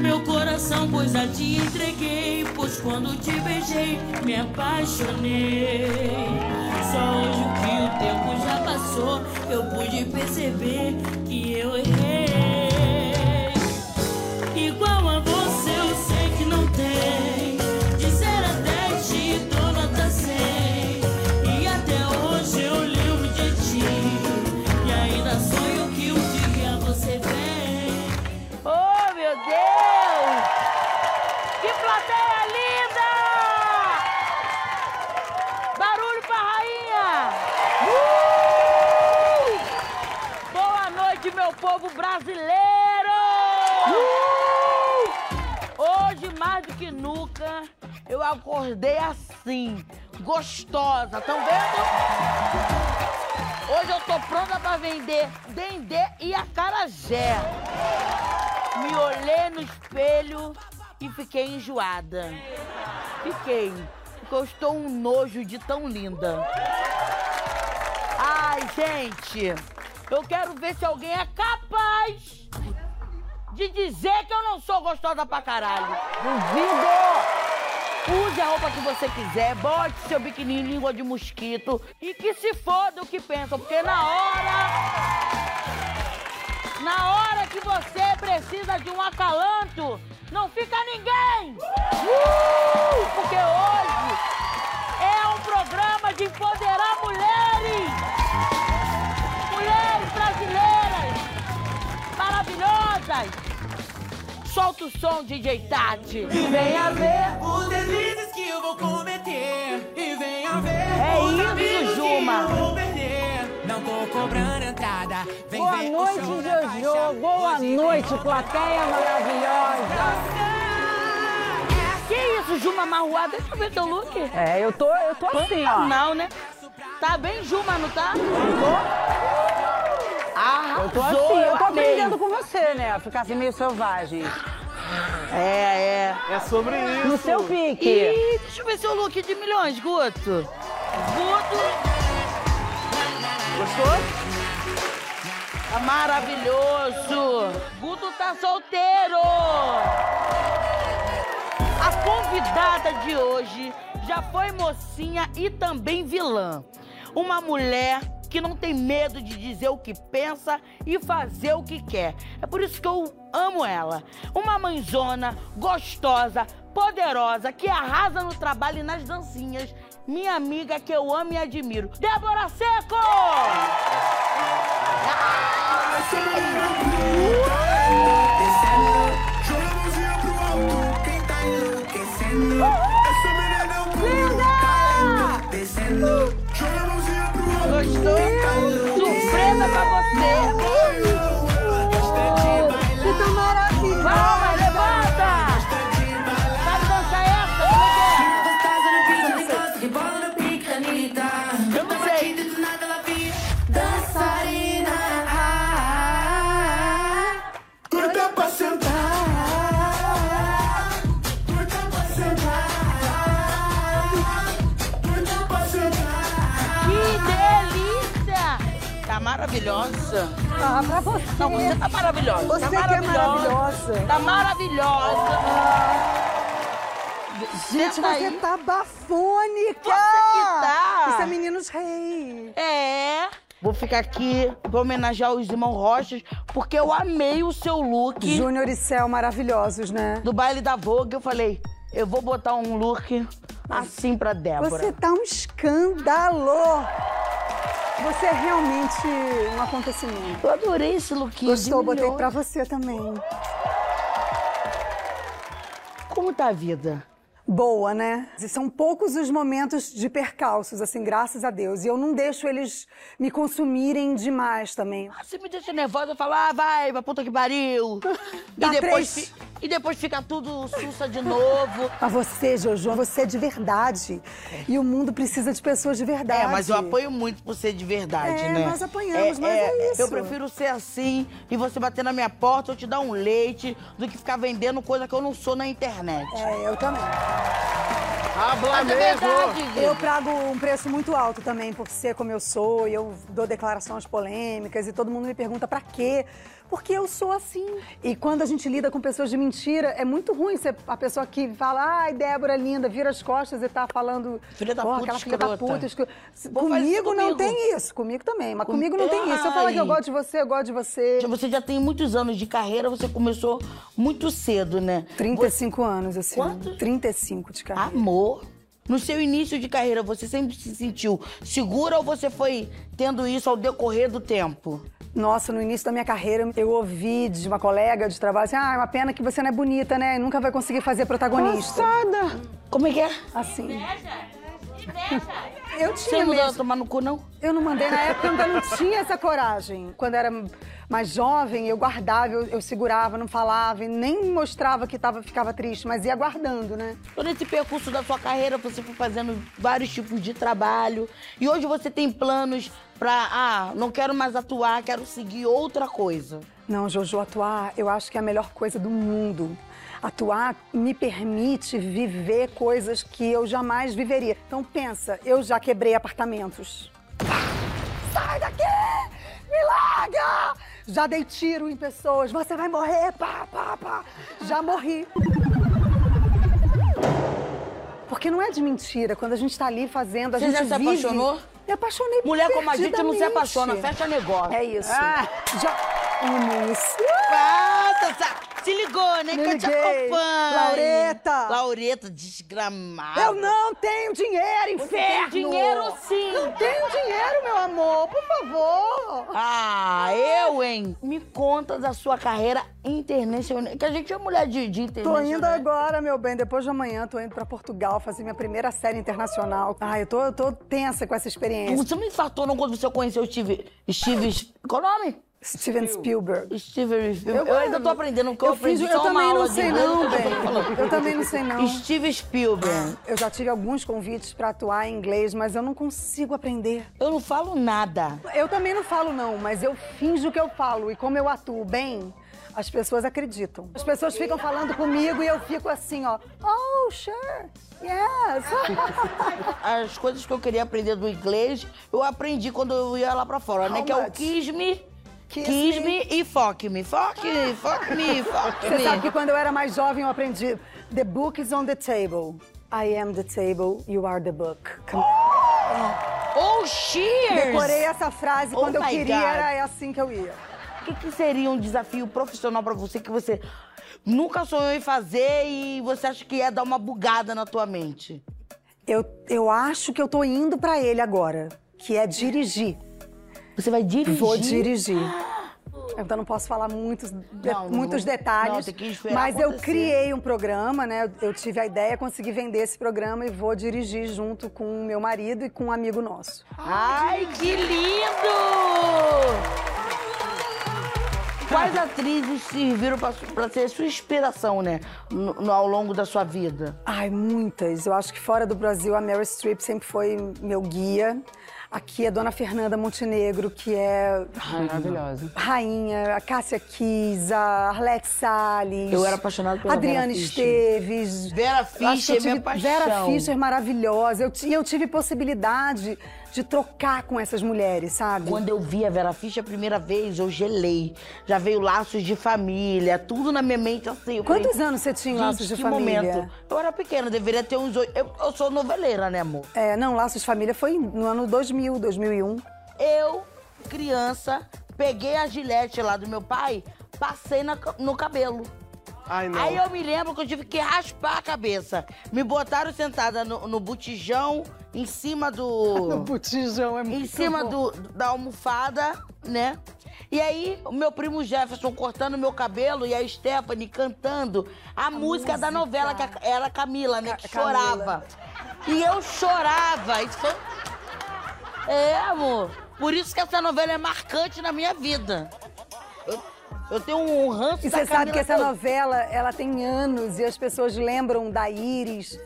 Meu coração, pois a te entreguei, pois quando te beijei, me apaixonei. Só hoje que o tempo já passou, eu pude perceber que eu errei. Mais do que nunca, eu acordei assim, gostosa, tão vendo? Hoje eu tô pronta pra vender dendê e acarajé. Me olhei no espelho e fiquei enjoada. Fiquei, porque eu estou um nojo de tão linda. Ai, gente, eu quero ver se alguém é capaz de dizer que eu não sou gostosa pra caralho. Duvido! Use a roupa que você quiser, bote seu biquíni em língua de mosquito e que se foda o que pensam, porque na hora na hora que você precisa de um acalanto, não fica ninguém! Uh! Solta o som, DJ Tati! E venha ver os deslizes que eu vou cometer. E venha ver É os isso, Juma. que eu vou perder. Não tô cobrando entrada. Vem Boa ver o noite, show da Jojo. Boa Hoje noite, plateia maravilhosa. Que isso, Juma Marruá? Deixa eu ver teu look. É, eu tô, eu tô assim, ó. Não, né? Tá bem Juma, não tá? Arrasou, Eu tô assim, eu tô aprendendo com você, né? Ficar assim meio selvagem. É, é. É sobre isso. No seu pique. Ih, deixa eu ver seu look de milhões, Guto. Guto. Gostou? Tá maravilhoso. Guto tá solteiro. A convidada de hoje já foi mocinha e também vilã. Uma mulher que não tem medo de dizer o que pensa e fazer o que quer. É por isso que eu amo ela. Uma mãezona gostosa, poderosa, que arrasa no trabalho e nas dancinhas. Minha amiga que eu amo e admiro. Débora Seco! Joga a Gostou? Surpresa pra você! Maravilhosa. Ah, pra você. Não, você tá maravilhosa. Você tá que é maravilhosa. Tá maravilhosa. Gente, Senta você aí. tá bafônica. Você que tá. Isso é Meninos Rei. É. Vou ficar aqui, vou homenagear os irmãos Rochas, porque eu amei o seu look Júnior e Céu maravilhosos, né? do baile da Vogue. Eu falei, eu vou botar um look assim pra Débora. Você tá um escândalo. Você é realmente um acontecimento. Eu adorei esse lookinho. Gostou? de Botei pra você também. Como tá a vida? Boa, né? E São poucos os momentos de percalços, assim, graças a Deus. E eu não deixo eles me consumirem demais também. Ah, Você me deixa nervosa, eu falo, ah, vai, pra puta que pariu. Dá e, depois fi- e depois fica tudo sussa de novo. Mas você, Jojo, você é de verdade. E o mundo precisa de pessoas de verdade. É, mas eu apoio muito por ser de verdade, É, né? nós apanhamos, mas é isso. Eu prefiro ser assim e você bater na minha porta, eu te dar um leite, do que ficar vendendo coisa que eu não sou na internet. É, eu também. Habla Mas é mesmo. verdade, Vivi. Eu trago um preço muito alto também por ser como eu sou, e eu dou declarações polêmicas e todo mundo me pergunta pra quê? Porque eu sou assim. E quando a gente lida com pessoas de mentira, é muito ruim ser a pessoa que fala, ai, Débora linda, vira as costas e tá falando. Filha da "Pô, puta, aquela filha da escrota." puta. escro-" Vou fazer isso Comigo não tem isso, comigo também. Mas Com- comigo não tem isso. Eu falo que eu gosto de você, eu gosto de você. Você já tem muitos anos de carreira, você começou muito cedo, né? 35 anos, assim. Quanto? 35 de carreira. Amor. No seu início de carreira, você sempre se sentiu segura ou você foi tendo isso ao decorrer do tempo? Nossa, no início da minha carreira, eu ouvi de uma colega de trabalho assim: ah, é uma pena que você não é bonita, né? Nunca vai conseguir fazer protagonista. Passada. Como é que é? Assim. Eu Você tinha não mandou tomar no cu, não? Eu não mandei na época, eu ainda não tinha essa coragem. Quando era mais jovem, eu guardava, eu, eu segurava, não falava e nem mostrava que tava, ficava triste, mas ia guardando, né? Todo esse percurso da sua carreira, você foi fazendo vários tipos de trabalho. E hoje você tem planos pra, ah, não quero mais atuar, quero seguir outra coisa. Não, Jojo, atuar eu acho que é a melhor coisa do mundo. Atuar me permite viver coisas que eu jamais viveria. Então pensa, eu já quebrei apartamentos. Sai daqui! Me larga! Já dei tiro em pessoas. Você vai morrer! Pá, pá, pá. Já morri. Porque não é de mentira. Quando a gente tá ali fazendo, a Você gente já se vive... apaixonou? Me apaixonei Mulher como a gente não se apaixona, fecha negócio. É isso. Ah. Já amo isso. Se ligou, né? Me que eu te acompanho. Laureta. Laureta, desgramada. Eu não tenho dinheiro, Você inferno! tem dinheiro sim. Não tenho dinheiro, meu amor, por favor! Ah, eu, hein? Me conta da sua carreira internacional. Que a gente é mulher de, de Tô internacional. indo agora, meu bem, depois de amanhã, tô indo pra Portugal fazer minha primeira série internacional. Ai, eu tô, eu tô tensa com essa experiência. Você me infartou não quando você conheceu o Steve... Steve... Qual o nome? Steven Spielberg. Steve... Eu, ainda tô aprendendo o que eu, eu aprendi. só eu uma também aula não sei não, eu tô bem. Eu também não sei não. Steve Spielberg. Eu já tive alguns convites pra atuar em inglês, mas eu não consigo aprender. Eu não falo nada. Eu também não falo não, mas eu finjo que eu falo. E como eu atuo bem, as pessoas acreditam. As pessoas ficam falando comigo e eu fico assim, ó. Oh, sure. Yes. As coisas que eu queria aprender do inglês, eu aprendi quando eu ia lá pra fora, né? How Que é o much? Kiss me, Kiss me. me. e fuck me. Fuck me, fuck me, fuck Você sabe que me. quando eu era mais jovem eu aprendi The book is on the table. I am the table, you are the book. Come- Oh, cheers! Decorei essa frase Oh quando eu queria, God. era assim que eu ia. O que, que seria um desafio profissional pra você que você nunca sonhou em fazer e você acha que ia dar uma bugada na tua mente? Eu, eu acho que eu tô indo pra ele agora, que é dirigir. Você vai dirigir? Vou dirigir. Então não posso falar muitos, Não, muitos detalhes. não, mas eu acontecer. criei um programa, né? Eu tive a ideia, consegui vender esse programa e vou dirigir junto com o meu marido e com um amigo nosso. Ai, que lindo! Quais atrizes serviram pra ser sua inspiração, né? no- no- ao longo da sua vida? Ai, muitas. Eu acho que fora do Brasil a Meryl Streep sempre foi meu guia. Aqui é Dona Fernanda Montenegro, que é Maravilhosa. rainha, a Cássia Kiss, a Arlete Salles. Eu era apaixonado pela Adriana Vera. Esteves. Vera Fischer, minha tive- paixão. Vera Fischer maravilhosa. Eu, ti- eu tive possibilidade de trocar com essas mulheres, sabe? Quando eu vi a Vera Fischer a primeira vez, eu gelei. Já veio laços de família, tudo na minha mente assim. Eu Quantos falei, anos você tinha em "Gente, Laços de que Família?" momento. Eu era pequena, deveria ter uns oito. Eu, eu sou noveleira, né, amor? É, não, Laços de Família foi no ano 2000, 2001. Eu, criança, peguei a gilete lá do meu pai, passei na ca- no cabelo. Ai, não. Aí eu me lembro que eu tive que raspar a cabeça. Me botaram sentada no, no botijão, em cima do. botijão é em cima do, da almofada, né? E aí, o meu primo Jefferson cortando meu cabelo e a Stephanie cantando a, música, da música. novela, que a- era a Camila, né? Ca- Que Camila. chorava. E eu chorava. Isso foi... É, amor. Por isso que essa novela é marcante na minha vida. Eu, eu tenho um ranço E você sabe que essa novela, ela tem anos e as pessoas lembram da Iris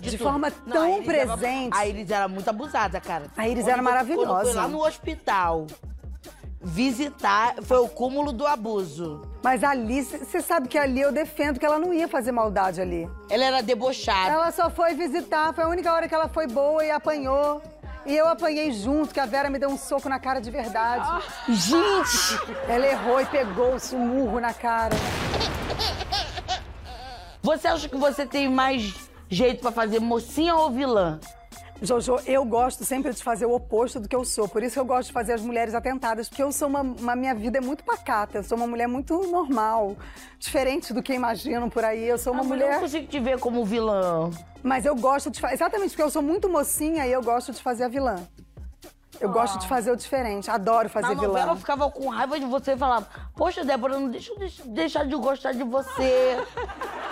de, tudo. forma Não, tão a Iris era- presente. a Iris era muito abusada, cara. A Iris Quando era Quando maravilhosa. eu fui lá no hospital visitar, foi o cúmulo do abuso. Mas ali, você sabe que ali eu defendo que ela não ia fazer maldade ali. Ela era debochada. Ela só foi visitar, foi a única hora que ela foi boa e apanhou. E eu apanhei junto, que a Vera me deu um soco na cara de verdade. Gente! Ela errou e pegou o murro na cara. Você acha que você tem mais jeito pra fazer mocinha ou vilã? Jojo, eu gosto sempre de fazer o oposto do que eu sou. Por isso que eu gosto de fazer as mulheres atentadas, porque eu sou uma, uma- minha vida é muito pacata. Eu sou uma mulher muito normal, diferente do que imaginam por aí. Eu sou uma Ah, mas Eu mulher, não consigo te ver como vilã. mas eu gosto de fazer exatamente porque eu sou muito mocinha e eu gosto de fazer a vilã. Eu gosto de fazer o diferente. Adoro fazer Na novela vilã. eu ficava com raiva de você e falava, poxa, Débora, não deixa eu deix- deixar de gostar de você.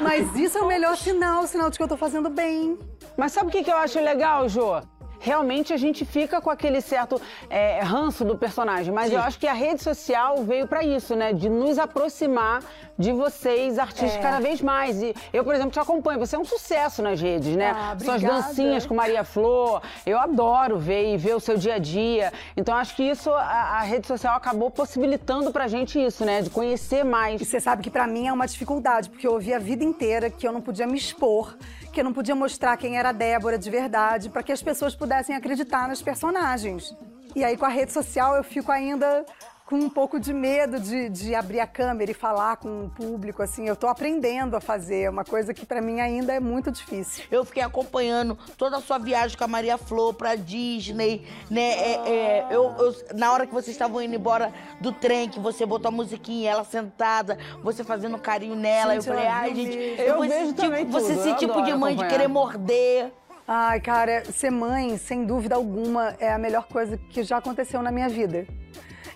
Mas isso é o melhor sinal, sinal de que eu tô fazendo bem. Mas sabe o que, que eu acho legal, Jô? Realmente a gente fica com aquele certo é, ranço do personagem, mas Sim. eu acho que a rede social veio pra isso, né? De nos aproximar de vocês, artistas, É. cada vez mais. E eu, por exemplo, te acompanho. Você é um sucesso nas redes, né? Ah, Suas dancinhas com Maria Flor. Eu adoro ver e ver o seu dia a dia. Então acho que isso, a, a rede social acabou possibilitando pra gente isso, né? De conhecer mais. E você sabe que pra mim é uma dificuldade, porque eu ouvi a vida inteira que eu não podia me expor, que eu não podia mostrar quem era a Débora de verdade, pra que as pessoas pudessem acreditar nos personagens. E aí com a rede social eu fico ainda com um pouco de medo de, de abrir a câmera e falar com o público, assim. Eu tô aprendendo a fazer, é uma coisa que pra mim ainda é muito difícil. Eu fiquei acompanhando toda a sua viagem com a Maria Flor pra Disney, né? É, é, eu, eu- na hora que vocês estavam indo embora do trem, que você botou a musiquinha, ela sentada, você fazendo carinho nela, Gente, eu falei, ai, gente. Eu esse vejo tipo, também você tudo, esse eu tipo de mãe de acompanhar. querer morder. Ai, cara, ser mãe, sem dúvida alguma, é a melhor coisa que já aconteceu na minha vida.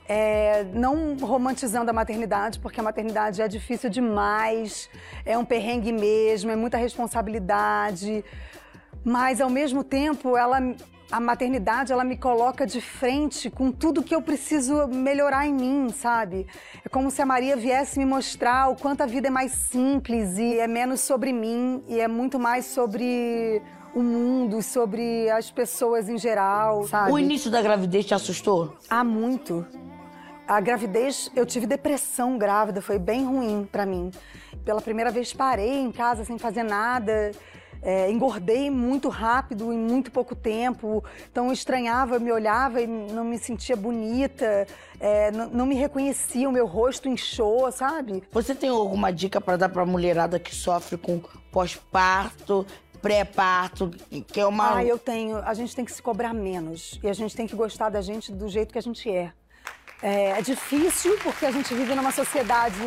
É, não romantizando a maternidade, porque a maternidade é difícil demais, é um perrengue mesmo, é muita responsabilidade. Mas, ao mesmo tempo, ela, a maternidade ela me coloca de frente com tudo que eu preciso melhorar em mim, sabe? É como se a Maria viesse me mostrar o quanto a vida é mais simples e é menos sobre mim e é muito mais sobre o mundo, sobre as pessoas em geral, sabe? O início da gravidez te assustou? Há muito. A gravidez, eu tive depressão grávida, foi bem ruim pra mim. Pela primeira vez parei em casa sem fazer nada, é, engordei muito rápido, em muito pouco tempo. Então eu estranhava, eu me olhava e não me sentia bonita, é, não, não me reconhecia, o meu rosto inchou, sabe? Você tem alguma dica pra dar pra mulherada que sofre com pós-parto, pré-parto, que é uma... Ah, eu tenho. A gente tem que se cobrar menos. E a gente tem que gostar da gente do jeito que a gente é. É, é difícil porque a gente vive numa sociedade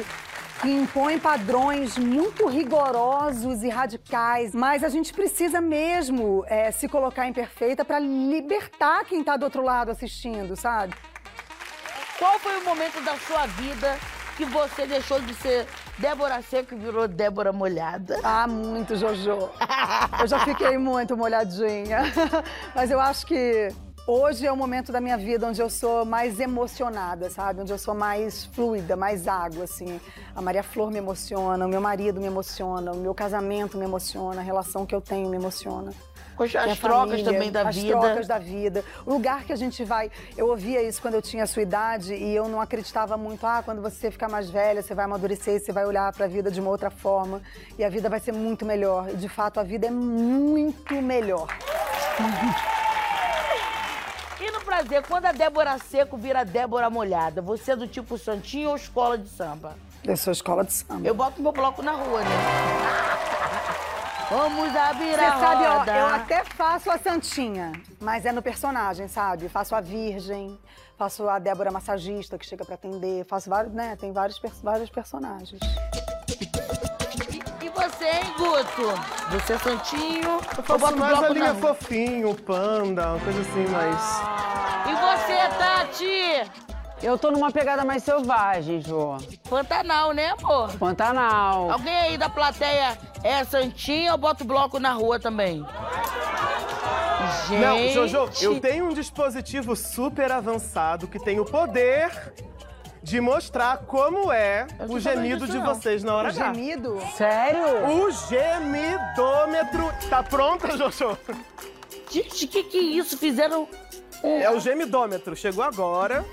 que impõe padrões muito rigorosos e radicais, mas a gente precisa mesmo é, se colocar imperfeita para libertar quem tá do outro lado assistindo, sabe? Qual foi o momento da sua vida que você deixou de ser Débora Seco virou Débora Molhada? Ah, muito, Jojo. Eu já fiquei muito molhadinha. Mas eu acho que hoje é o momento da minha vida onde eu sou mais emocionada, sabe? Onde eu sou mais fluida, mais água, assim. A Maria Flor me emociona, o meu marido me emociona, o meu casamento me emociona, a relação que eu tenho me emociona. As Minha trocas família, também da as vida. trocas da vida. O lugar que a gente vai. Eu ouvia isso quando eu tinha a sua idade e eu não acreditava muito. Ah, quando você ficar mais velha, você vai amadurecer, você vai olhar para a vida de uma outra forma e a vida vai ser muito melhor. E de fato, a vida é muito melhor. E no prazer, quando a Débora Seco vira Débora Molhada, você é do tipo Santinho ou escola de samba? Eu sou escola de samba. Eu boto meu bloco na rua, né? Vamos abrir Você a sabe, ó, eu até faço a Santinha, mas é no personagem, sabe? Faço a Virgem, faço a Débora Massagista que chega pra atender, faço vários, né? Tem vários, vários personagens. você, hein, Guto? Você é santinho. Eu faço mais a linha fofinho, panda, uma coisa assim, mas... E você, Tati? Eu tô numa pegada mais selvagem, Jô. Pantanal, né, amor? Pantanal. Alguém aí da plateia é santinho ou bota o bloco na rua também? Gente. Não, Jojo, eu tenho um dispositivo super avançado que tem o poder de mostrar como é o gemido de não. vocês na hora O H. gemido? Sério? O gemidômetro. Tá pronta, Jojo? Gente, o que que é isso? Fizeram um... É o gemidômetro. Chegou agora.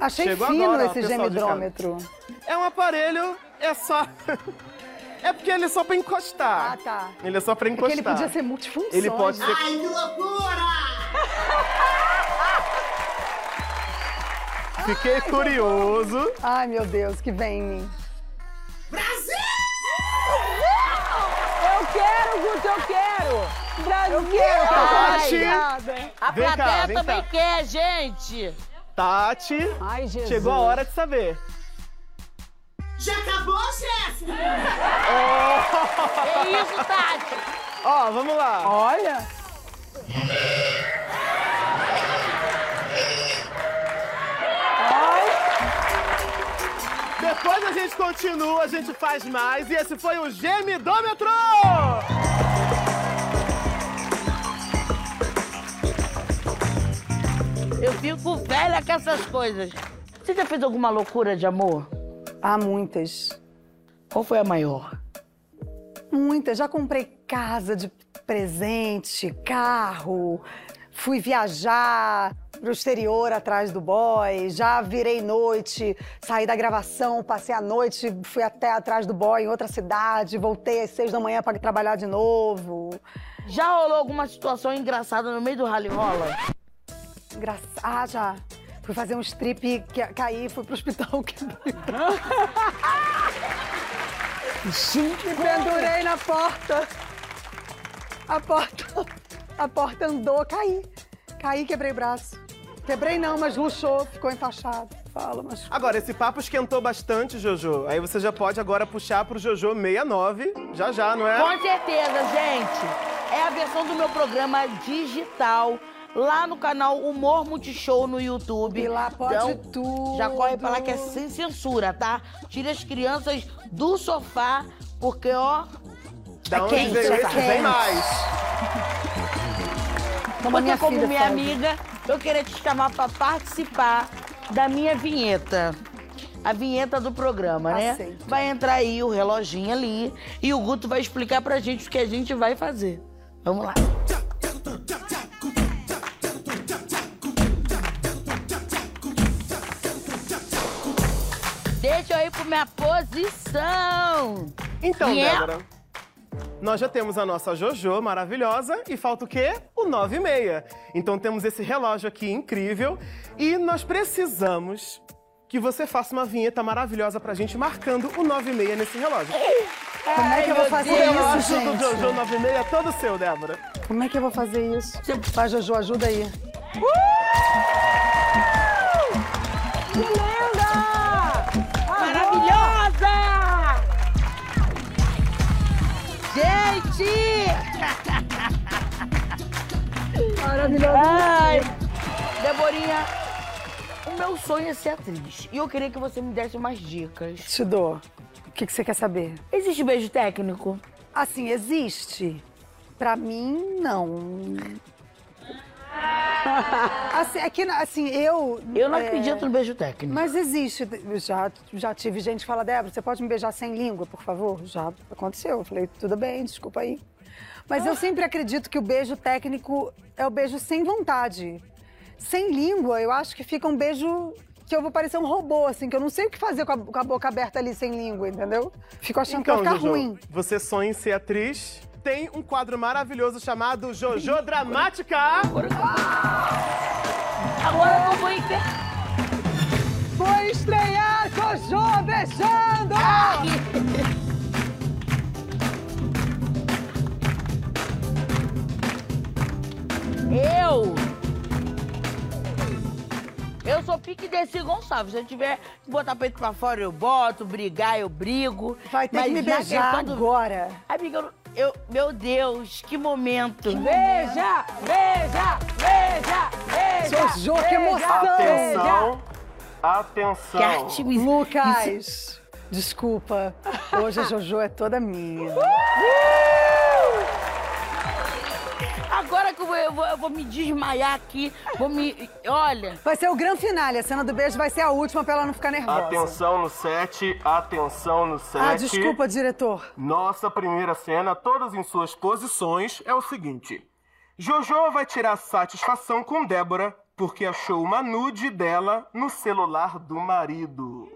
Achei Chegou fino agora, esse gemidrômetro. É um aparelho, é só. é porque ele é só pra encostar. Ah, tá. Ele é só pra Porque encostar. ele podia ser multifunções. Ele pode ser. Ai, que loucura! Fiquei curioso. Ai, meu Deus, que vem em mim. Eu quero, Guto, eu quero! Brasil! Eu quero, Tati. Obrigada. A Vem cá, plateia vem também cá. quer, gente. Tati, Ai, Jesus. chegou a hora de saber. Já acabou, chefe? É isso, Tati. Ó, vamos lá. Olha! Depois a gente continua, a gente faz mais. E esse foi o Gemidômetro! Fico velha com essas coisas. Você já fez alguma loucura de amor? Há muitas. Qual foi a maior? Muitas. Já comprei casa de presente, carro, fui viajar pro exterior atrás do boy, já virei noite, saí da gravação, passei a noite, fui até atrás do boy em outra cidade, voltei às seis da manhã para trabalhar de novo. Já rolou alguma situação engraçada no meio do rally rola? Engraçado. Ah, já. Fui fazer um strip, que, caí, fui pro hospital. quebrei. Gente, Me pendurei na porta. A porta. A porta andou, caí. Caí, quebrei o braço. Quebrei não, mas luxou, ficou enfaixado. Fala, mas. Agora, esse papo esquentou bastante, Jojo. Aí você já pode agora puxar pro Jojo 69. Já já, não é? Com certeza, gente. É a versão do meu programa digital lá no canal Humor Multishow no YouTube. E lá pode tudo. Já corre pra lá que é sem censura, tá? Tira as crianças do sofá, porque, ó, Da onde quente, veio é esse, vem quente. mais. Como minha como minha amiga, eu queria te chamar pra participar da minha vinheta. A vinheta do programa, né? Aceito. Vai entrar aí o reloginho ali e o Guto vai explicar pra gente o que a gente vai fazer. Vamos lá. Deixa eu ir pra minha posição. Então, E é- Débora, nós já temos a nossa Jojo maravilhosa e falta o quê? O 9 e meia. Então temos esse relógio aqui incrível e nós precisamos que você faça uma vinheta maravilhosa pra gente marcando o 9 e meia nesse relógio. Como é que eu vou fazer O isso, relógio do gente? Jojo 9 e meia é todo seu, Débora. Como é que eu vou fazer isso? Vai, Jojo, ajuda aí. Que Maravilhoso. Ai, Deborinha, o meu sonho é ser atriz. E eu queria que você me desse umas dicas. Te dou. O que, que você quer saber? Existe beijo técnico? Assim, existe. Pra mim, não. Assim, é que, assim, eu... Eu não é, acredito no beijo técnico. Mas existe. Já, já tive gente que fala, Débora, você pode me beijar sem língua, por favor? Já aconteceu. Eu falei, tudo bem, desculpa aí. Mas eu sempre acredito que o beijo técnico é o beijo sem vontade. Sem língua, eu acho que fica um beijo que eu vou parecer um robô, assim, que eu não sei o que fazer com a, com a boca aberta ali sem língua, entendeu? Fico achando que vai ficar Então, Jojo, ruim. você sonha em ser atriz? Tem um quadro maravilhoso chamado Jojo Dramática. Agora eu vou enter... Vou estrear Jojo beijando! Eu... Eu sou Pique desse Gonçalves. Se eu tiver que botar peito pra fora, eu boto, brigar, eu brigo. Vai ter Mas que me beijar do- agora. Amiga, eu, eu- Meu Deus, que momento. Beija, beija, beija, beija. Jojo, que emoção! Atenção, Que atenção. arte me... Lucas, desculpa. Hoje a Jojo é toda minha. Agora que eu vou, eu vou- eu vou me desmaiar aqui, vou me... Olha, Vai ser o grande finale. A cena do beijo vai ser a última pra ela não ficar nervosa. Atenção no set, atenção no set. Ah, desculpa, diretor. Nossa primeira cena, todas em suas posições, é o seguinte. Jojo vai tirar satisfação com Débora porque achou uma nude dela no celular do marido.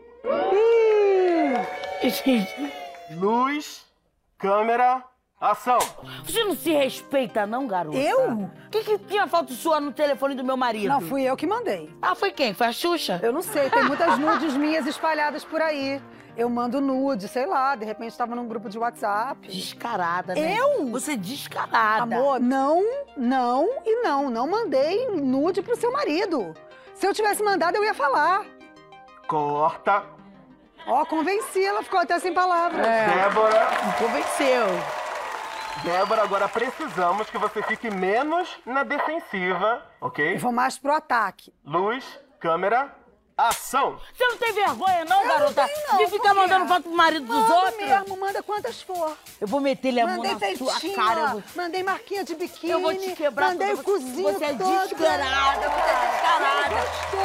gente, Luz, câmera, ação. você não se respeita não, garota? Eu? O que, que tinha foto sua no telefone do meu marido? Não, fui eu que mandei. Ah, foi quem? Foi a Xuxa? Eu não sei, tem muitas nudes minhas espalhadas por aí. Eu mando nude, sei lá, de repente estava num grupo de WhatsApp. Descarada, né? Eu? Você é descarada. Amor, não, não e não. Não mandei nude pro seu marido. Se eu tivesse mandado, eu ia falar. Corta. Ó, convenci, ela ficou até sem palavras. Débora, Me convenceu. Débora, agora precisamos que você fique menos na defensiva, Eu ok? vou mais pro ataque. Luz, câmera, ação. Você não tem vergonha, não, Eu garota? não tenho, não, de ficar mandando foto pro marido dos Manda outros? mesmo, manda quantas for. Eu vou meter-lhe a mão na sua cara. Eu vou, mandei marquinha de biquíni. eu vou te quebrar Mandei toda. o cozinho Você é descarada, você é descarada.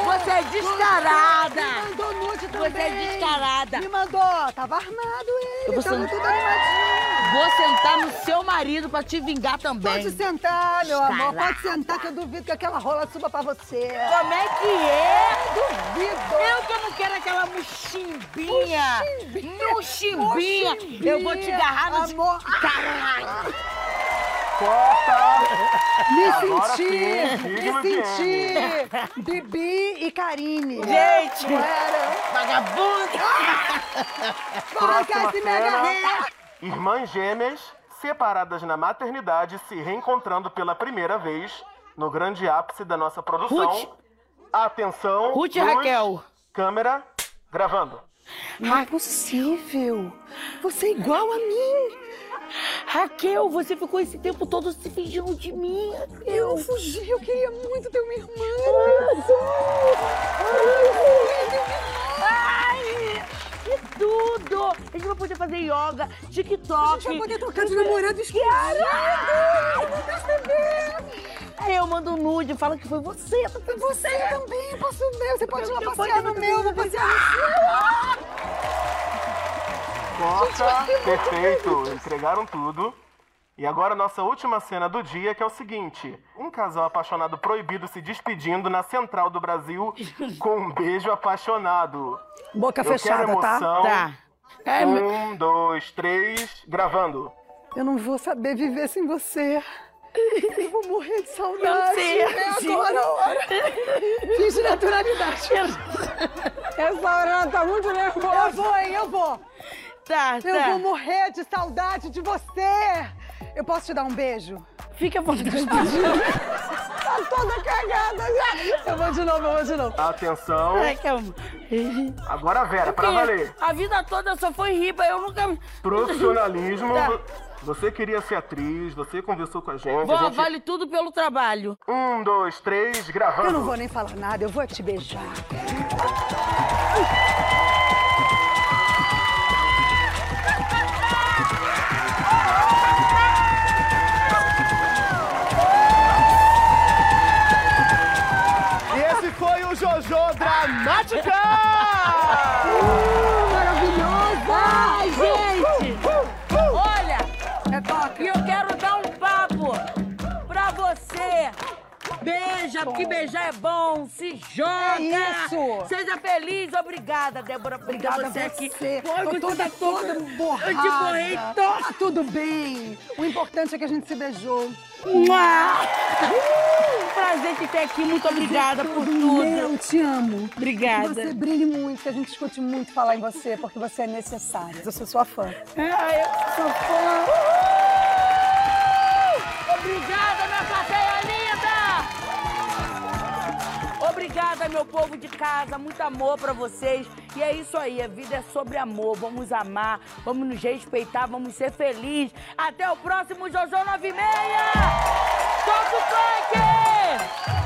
Você é descarada. Me mandou nude também. Você é descarada. Me mandou. Tava armado ele, Eu tava tudo animadinho. Vou sentar no seu marido pra te vingar também. Pode sentar, meu amor. Pode sentar que eu duvido que aquela rola suba pra você. Como é que é? Duvido. Eu que eu não quero aquela muximbinha. Muximbinha. Muximbinha. Muximbinha. Eu vou te agarrar no... Amor. Caralho. Corta. Me Agora senti, sim, me senti. Bibi e Karine. Gente. Vagabundo. Porra, Próxima se me agarrei. Irmãs gêmeas, separadas na maternidade, se reencontrando pela primeira vez no grande ápice da nossa produção. Ruth. Atenção. Ruth e luz, Raquel. Câmera, gravando. Não é possível. Você é igual a mim. Raquel, você ficou esse tempo todo se fingindo de mim. Eu não fugi, eu queria muito ter uma irmã. Ai, que tudo! A gente vai poder fazer yoga, TikTok. A gente vai poder trocar de namorado escondido. Eu mando um nude, fala que foi você. E você também, posso ver. Você pode ir lá Eu passear no meu, eu vou passear no seu. Corta. Perfeito. Entregaram tudo. E agora nossa última cena do dia, que é o seguinte: um casal apaixonado proibido se despedindo na central do Brasil com um beijo apaixonado. Boca Eu fechada, tá? emoção. Tá. Meu- Um, dois, três, gravando. Eu não vou saber viver sem você. Eu vou morrer de saudade. sei, É agora a hora. Finge naturalidade. Essa hora ela tá muito Eu nervosa. vou, hein? Eu vou. Tá, Eu tá. vou morrer de saudade de você. Eu posso te dar um beijo? Fica à vontade. Tá toda cagada já. Eu vou de novo, eu vou de novo. Atenção. Ai, que amor. Agora a Vera, pra valer. A vida toda só foi riba, eu nunca... Profissionalismo. Tá. Você queria ser atriz, você conversou com a gente. Vó, a gente... vale tudo pelo trabalho. Um, dois, três, gravando. Eu não vou nem falar nada, eu vou te beijar. Jojo Dramática! Beija, porque beijar é bom. Se joga. É isso. Seja feliz. Obrigada, Débora, por Obrigada você a aqui. você. Ai, Tô você toda, toda borrada. Eu te borrei toda. Tá tudo bem. O importante é que a gente se beijou. Mua. Prazer te ter aqui. Muito obrigada por tudo. Eu te amo. Obrigada. Que você brilhe muito, que a gente escute muito falar em você, porque você é necessária. Eu sou sua fã. Ai, eu sou fã. Obrigada, meu povo de casa, muito amor pra vocês. E é isso aí, a vida é sobre amor. Vamos amar, vamos nos respeitar, vamos ser felizes. Até o próximo Jojo 96! Toca o funk!